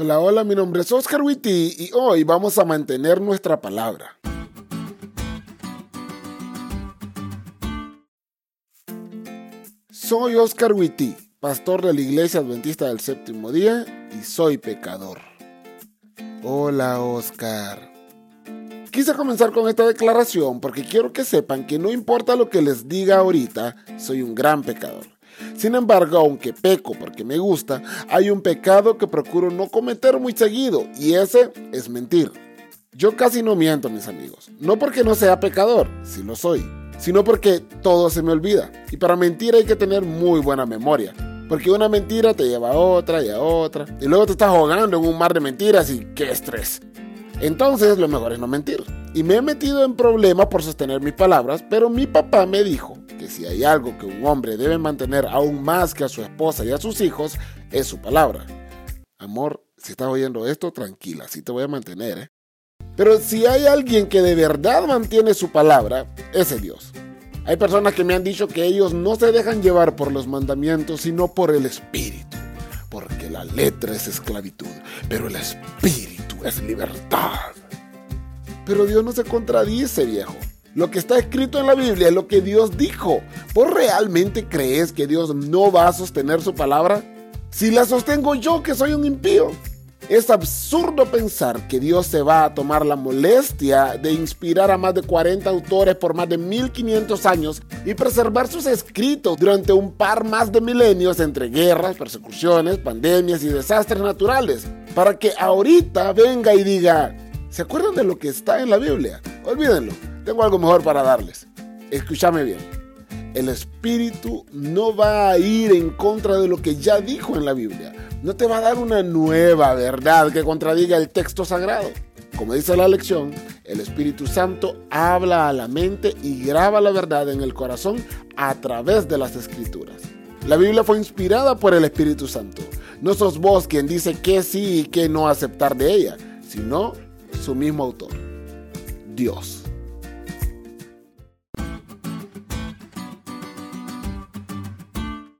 Hola, hola, mi nombre es Oscar Witty y hoy vamos a mantener nuestra palabra. Soy Oscar Witty, pastor de la Iglesia Adventista del Séptimo Día y soy pecador. Hola, Oscar. Quise comenzar con esta declaración porque quiero que sepan que no importa lo que les diga ahorita, soy un gran pecador. Sin embargo, aunque peco porque me gusta, hay un pecado que procuro no cometer muy seguido y ese es mentir. Yo casi no miento, mis amigos. No porque no sea pecador, si lo soy, sino porque todo se me olvida. Y para mentir hay que tener muy buena memoria. Porque una mentira te lleva a otra y a otra. Y luego te estás ahogando en un mar de mentiras y qué estrés. Entonces lo mejor es no mentir. Y me he metido en problemas por sostener mis palabras, pero mi papá me dijo si hay algo que un hombre debe mantener aún más que a su esposa y a sus hijos, es su palabra. Amor, si estás oyendo esto, tranquila, sí te voy a mantener, ¿eh? Pero si hay alguien que de verdad mantiene su palabra, ese Dios. Hay personas que me han dicho que ellos no se dejan llevar por los mandamientos, sino por el espíritu. Porque la letra es esclavitud, pero el espíritu es libertad. Pero Dios no se contradice, viejo. Lo que está escrito en la Biblia es lo que Dios dijo. ¿Vos realmente crees que Dios no va a sostener su palabra? Si la sostengo yo, que soy un impío. Es absurdo pensar que Dios se va a tomar la molestia de inspirar a más de 40 autores por más de 1500 años y preservar sus escritos durante un par más de milenios entre guerras, persecuciones, pandemias y desastres naturales, para que ahorita venga y diga, ¿se acuerdan de lo que está en la Biblia? Olvídenlo, tengo algo mejor para darles. Escúchame bien. El Espíritu no va a ir en contra de lo que ya dijo en la Biblia. No te va a dar una nueva verdad que contradiga el texto sagrado. Como dice la lección, el Espíritu Santo habla a la mente y graba la verdad en el corazón a través de las escrituras. La Biblia fue inspirada por el Espíritu Santo. No sos vos quien dice que sí y que no aceptar de ella, sino su mismo autor, Dios.